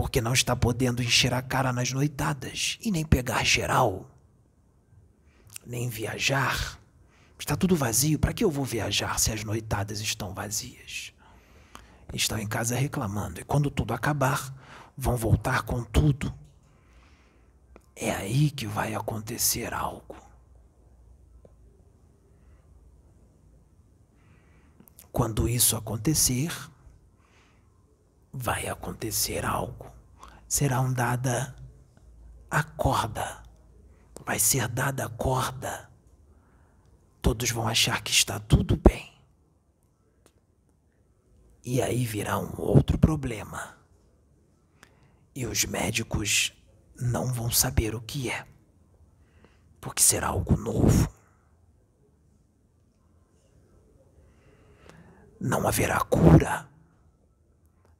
porque não está podendo encher a cara nas noitadas e nem pegar geral, nem viajar. Está tudo vazio. Para que eu vou viajar se as noitadas estão vazias? Estão em casa reclamando e quando tudo acabar, vão voltar com tudo é aí que vai acontecer algo. Quando isso acontecer, vai acontecer algo. Serão dada a corda. Vai ser dada a corda. Todos vão achar que está tudo bem. E aí virá um outro problema. E os médicos não vão saber o que é, porque será algo novo. Não haverá cura,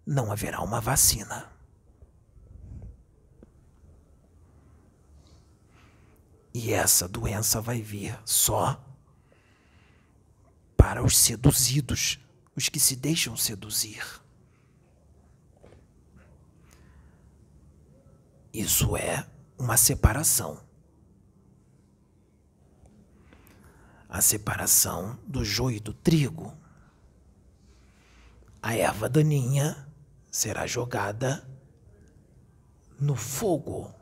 não haverá uma vacina. E essa doença vai vir só para os seduzidos, os que se deixam seduzir. Isso é uma separação. A separação do joio do trigo. A erva daninha será jogada no fogo.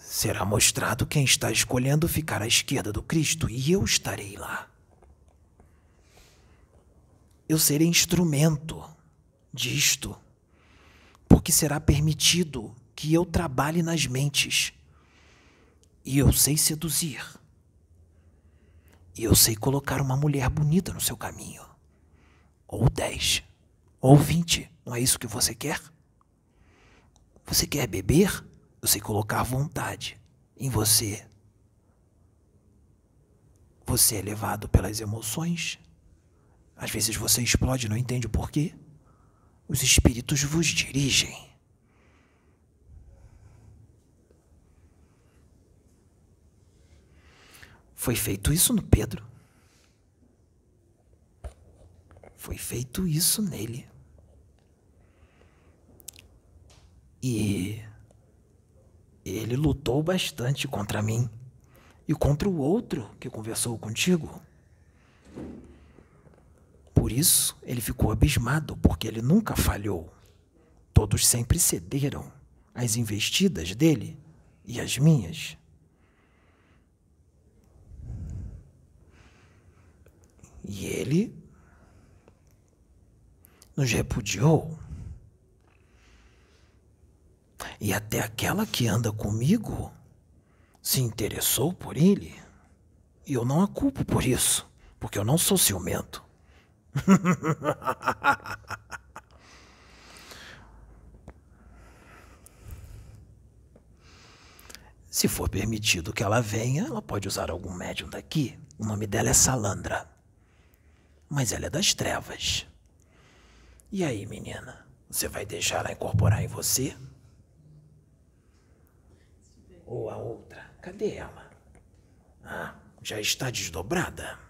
Será mostrado quem está escolhendo ficar à esquerda do Cristo e eu estarei lá eu serei instrumento disto, porque será permitido que eu trabalhe nas mentes. E eu sei seduzir. E eu sei colocar uma mulher bonita no seu caminho. Ou dez. Ou vinte. Não é isso que você quer? Você quer beber? Eu sei colocar vontade em você. Você é levado pelas emoções? Às vezes você explode e não entende o porquê. Os espíritos vos dirigem. Foi feito isso no Pedro. Foi feito isso nele. E ele lutou bastante contra mim e contra o outro que conversou contigo. Por isso, ele ficou abismado, porque ele nunca falhou. Todos sempre cederam às investidas dele e às minhas. E ele nos repudiou. E até aquela que anda comigo se interessou por ele. E eu não a culpo por isso, porque eu não sou ciumento. [laughs] Se for permitido que ela venha, ela pode usar algum médium daqui. O nome dela é Salandra. Mas ela é das trevas. E aí, menina? Você vai deixar ela incorporar em você? Ou a outra? Cadê ela? Ah, já está desdobrada?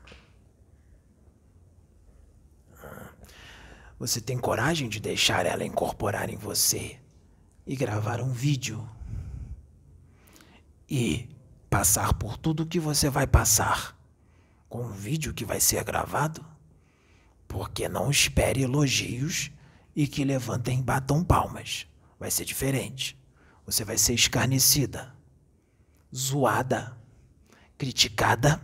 Você tem coragem de deixar ela incorporar em você e gravar um vídeo e passar por tudo que você vai passar com um vídeo que vai ser gravado? Porque não espere elogios e que levantem e batam palmas. Vai ser diferente. Você vai ser escarnecida, zoada, criticada,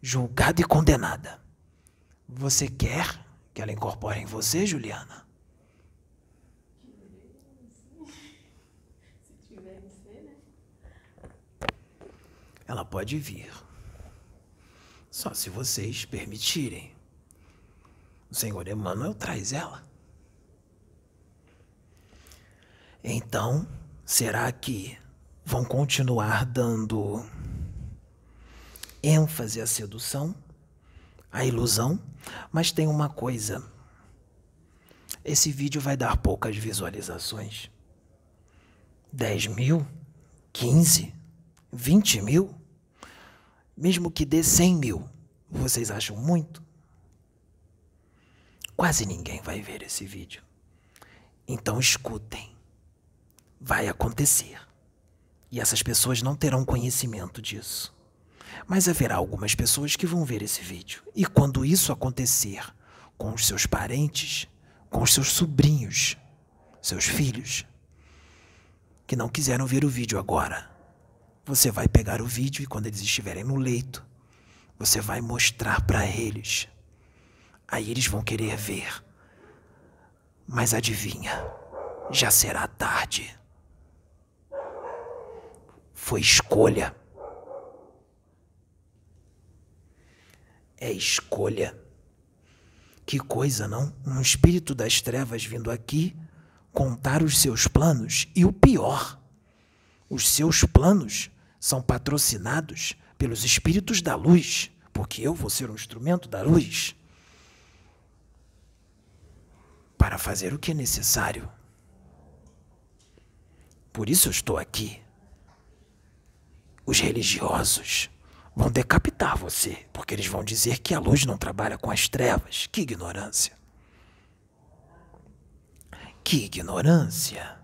julgada e condenada. Você quer que ela incorpore em você, Juliana? Ela pode vir. Só se vocês permitirem. O Senhor Emmanuel traz ela. Então, será que vão continuar dando ênfase à sedução? A ilusão, mas tem uma coisa. Esse vídeo vai dar poucas visualizações. 10 mil? 15? 20 mil? Mesmo que dê 100 mil, vocês acham muito? Quase ninguém vai ver esse vídeo. Então escutem. Vai acontecer. E essas pessoas não terão conhecimento disso. Mas haverá algumas pessoas que vão ver esse vídeo. E quando isso acontecer com os seus parentes, com os seus sobrinhos, seus filhos, que não quiseram ver o vídeo agora. Você vai pegar o vídeo e quando eles estiverem no leito, você vai mostrar para eles. Aí eles vão querer ver. Mas adivinha, já será tarde. Foi escolha. É escolha. Que coisa, não? Um espírito das trevas vindo aqui contar os seus planos e o pior, os seus planos são patrocinados pelos espíritos da luz, porque eu vou ser um instrumento da luz para fazer o que é necessário. Por isso eu estou aqui. Os religiosos vão decapitar você, porque eles vão dizer que a luz não trabalha com as trevas. Que ignorância! Que ignorância!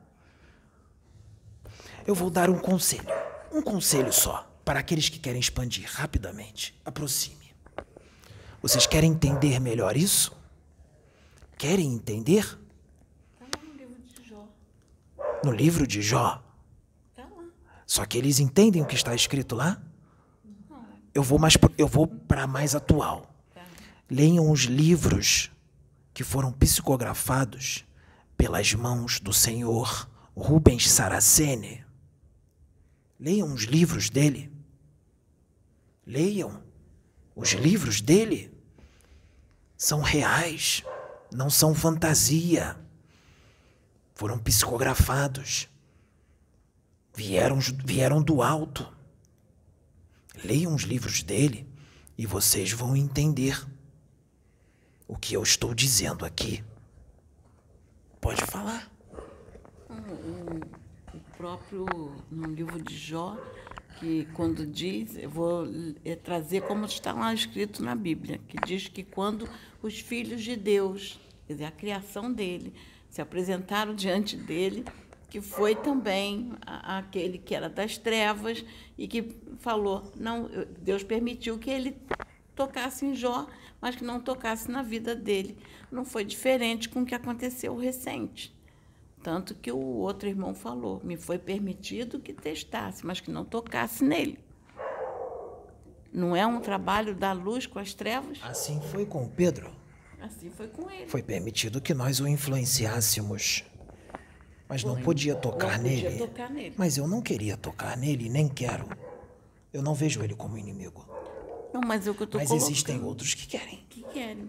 Eu vou dar um conselho, um conselho só, para aqueles que querem expandir rapidamente. Aproxime. Vocês querem entender melhor isso? Querem entender? Está lá no livro de Jó. No livro de Jó. Lá. Só que eles entendem o que está escrito lá? Eu vou mais pro- eu vou para mais atual. Leiam os livros que foram psicografados pelas mãos do senhor Rubens Saraceni. Leiam os livros dele. Leiam. Os livros dele são reais, não são fantasia. Foram psicografados. Vieram, vieram do alto. Leiam os livros dele e vocês vão entender o que eu estou dizendo aqui. Pode falar. O próprio, no livro de Jó, que quando diz, eu vou eh, trazer como está lá escrito na Bíblia, que diz que quando os filhos de Deus, quer dizer, a criação dele, se apresentaram diante dele, que foi também aquele que era das trevas e que falou, não, eu- Deus permitiu que ele tocasse em Jó, mas que não tocasse na vida dele. Não foi diferente com o que aconteceu recente. Tanto que o outro irmão falou: me foi permitido que testasse, mas que não tocasse nele. Não é um trabalho da luz com as trevas? Assim foi com Pedro. Assim foi com ele. Foi permitido que nós o influenciássemos. Mas não podia tocar Não podia nele. tocar nele. Mas eu não queria tocar nele, nem quero. Eu não vejo ele como inimigo. Não, mas é o que eu estou Mas colocando. existem outros que querem. que querem.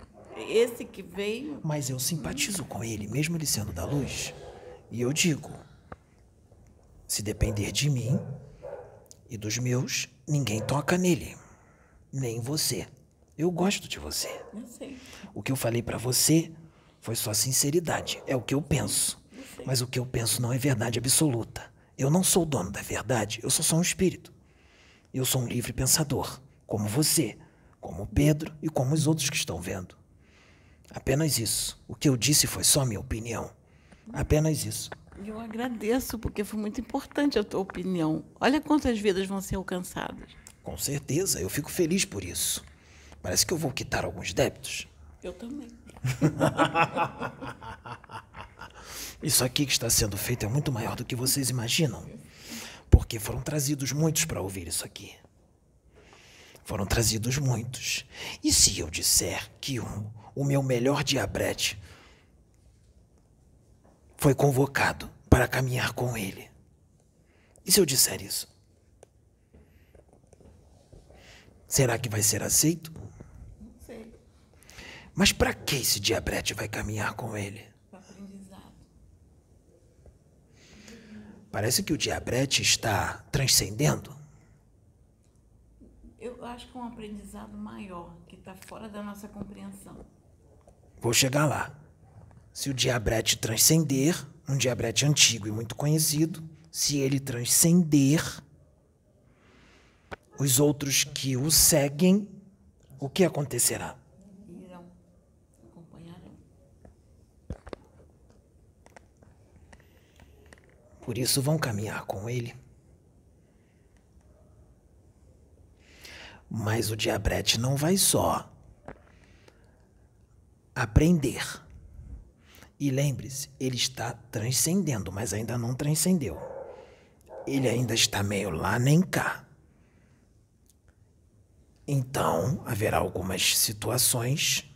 Esse que veio, Mas eu simpatizo com ele, mesmo ele sendo da luz. E eu digo: se depender de mim e dos meus, ninguém toca nele. Nem você. Eu gosto de você. eu sei. O que eu falei pra você foi só sinceridade. É o que eu penso. Mas o que eu penso não é verdade absoluta. Eu não sou o dono da verdade, eu sou só um espírito. Eu sou um livre pensador, como você, como o Pedro e como os outros que estão vendo. Apenas isso. O que eu disse foi só minha opinião. Apenas isso. Eu agradeço, porque foi muito importante a tua opinião. Olha quantas vidas vão ser alcançadas. Com certeza, eu fico feliz por isso. Parece que eu vou quitar alguns débitos. Eu também. [laughs] Isso aqui que está sendo feito é muito maior do que vocês imaginam. Porque foram trazidos muitos para ouvir isso aqui. Foram trazidos muitos. E se eu disser que um, o meu melhor diabrete foi convocado para caminhar com ele? E se eu disser isso? Será que vai ser aceito? Não sei. Mas para que esse diabrete vai caminhar com ele? Para aprendizado. Parece que o diabrete está transcendendo. Eu acho que é um aprendizado maior, que está fora da nossa compreensão. Vou chegar lá. Se o diabrete transcender, um diabrete antigo e muito conhecido, se ele transcender, os outros que o seguem, o que acontecerá? Por isso vão caminhar com ele. Mas o diabrete não vai só aprender. E lembre-se, ele está transcendendo, mas ainda não transcendeu. Ele ainda está meio lá nem cá. Então, haverá algumas situações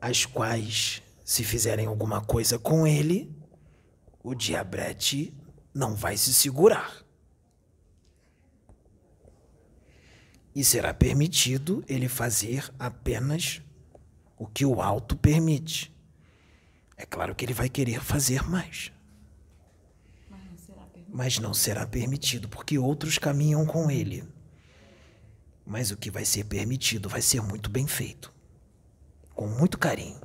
as quais, se fizerem alguma coisa com ele, o diabrete não vai se segurar. E será permitido ele fazer apenas o que o alto permite. É claro que ele vai querer fazer mais. Mas não será permitido, porque outros caminham com ele. Mas o que vai ser permitido vai ser muito bem feito com muito carinho.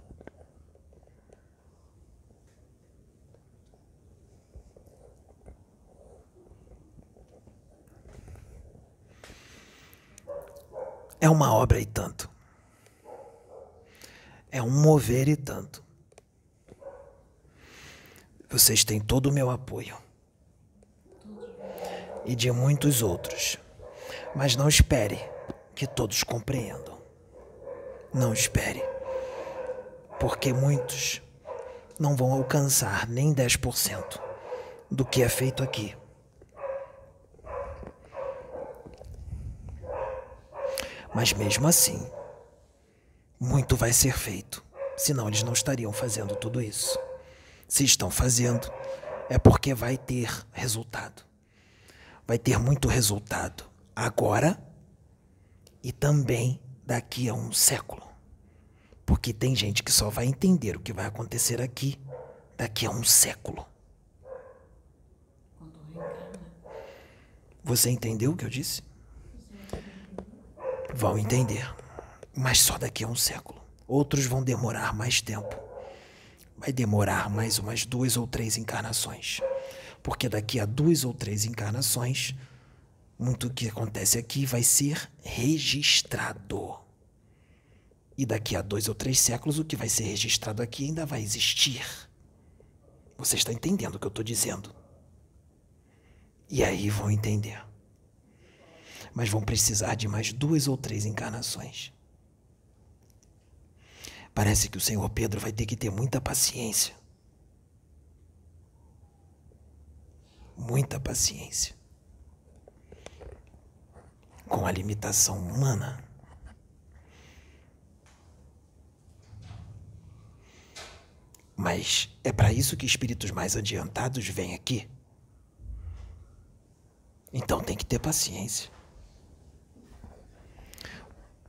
É uma obra e tanto. É um mover e tanto. Vocês têm todo o meu apoio. E de muitos outros. Mas não espere que todos compreendam. Não espere porque muitos não vão alcançar nem 10% do que é feito aqui. Mas mesmo assim, muito vai ser feito, senão eles não estariam fazendo tudo isso. Se estão fazendo, é porque vai ter resultado. Vai ter muito resultado agora e também daqui a um século. Porque tem gente que só vai entender o que vai acontecer aqui daqui a um século. Você entendeu o que eu disse? Vão entender. Mas só daqui a um século. Outros vão demorar mais tempo. Vai demorar mais umas duas ou três encarnações. Porque daqui a duas ou três encarnações, muito que acontece aqui vai ser registrado. E daqui a dois ou três séculos, o que vai ser registrado aqui ainda vai existir. Você está entendendo o que eu estou dizendo? E aí vão entender. Mas vão precisar de mais duas ou três encarnações. Parece que o Senhor Pedro vai ter que ter muita paciência. Muita paciência. Com a limitação humana. Mas é para isso que espíritos mais adiantados vêm aqui. Então tem que ter paciência.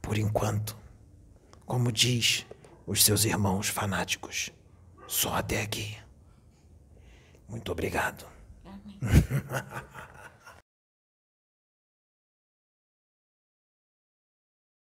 Por enquanto, como diz os seus irmãos fanáticos, só até aqui. Muito obrigado. [laughs]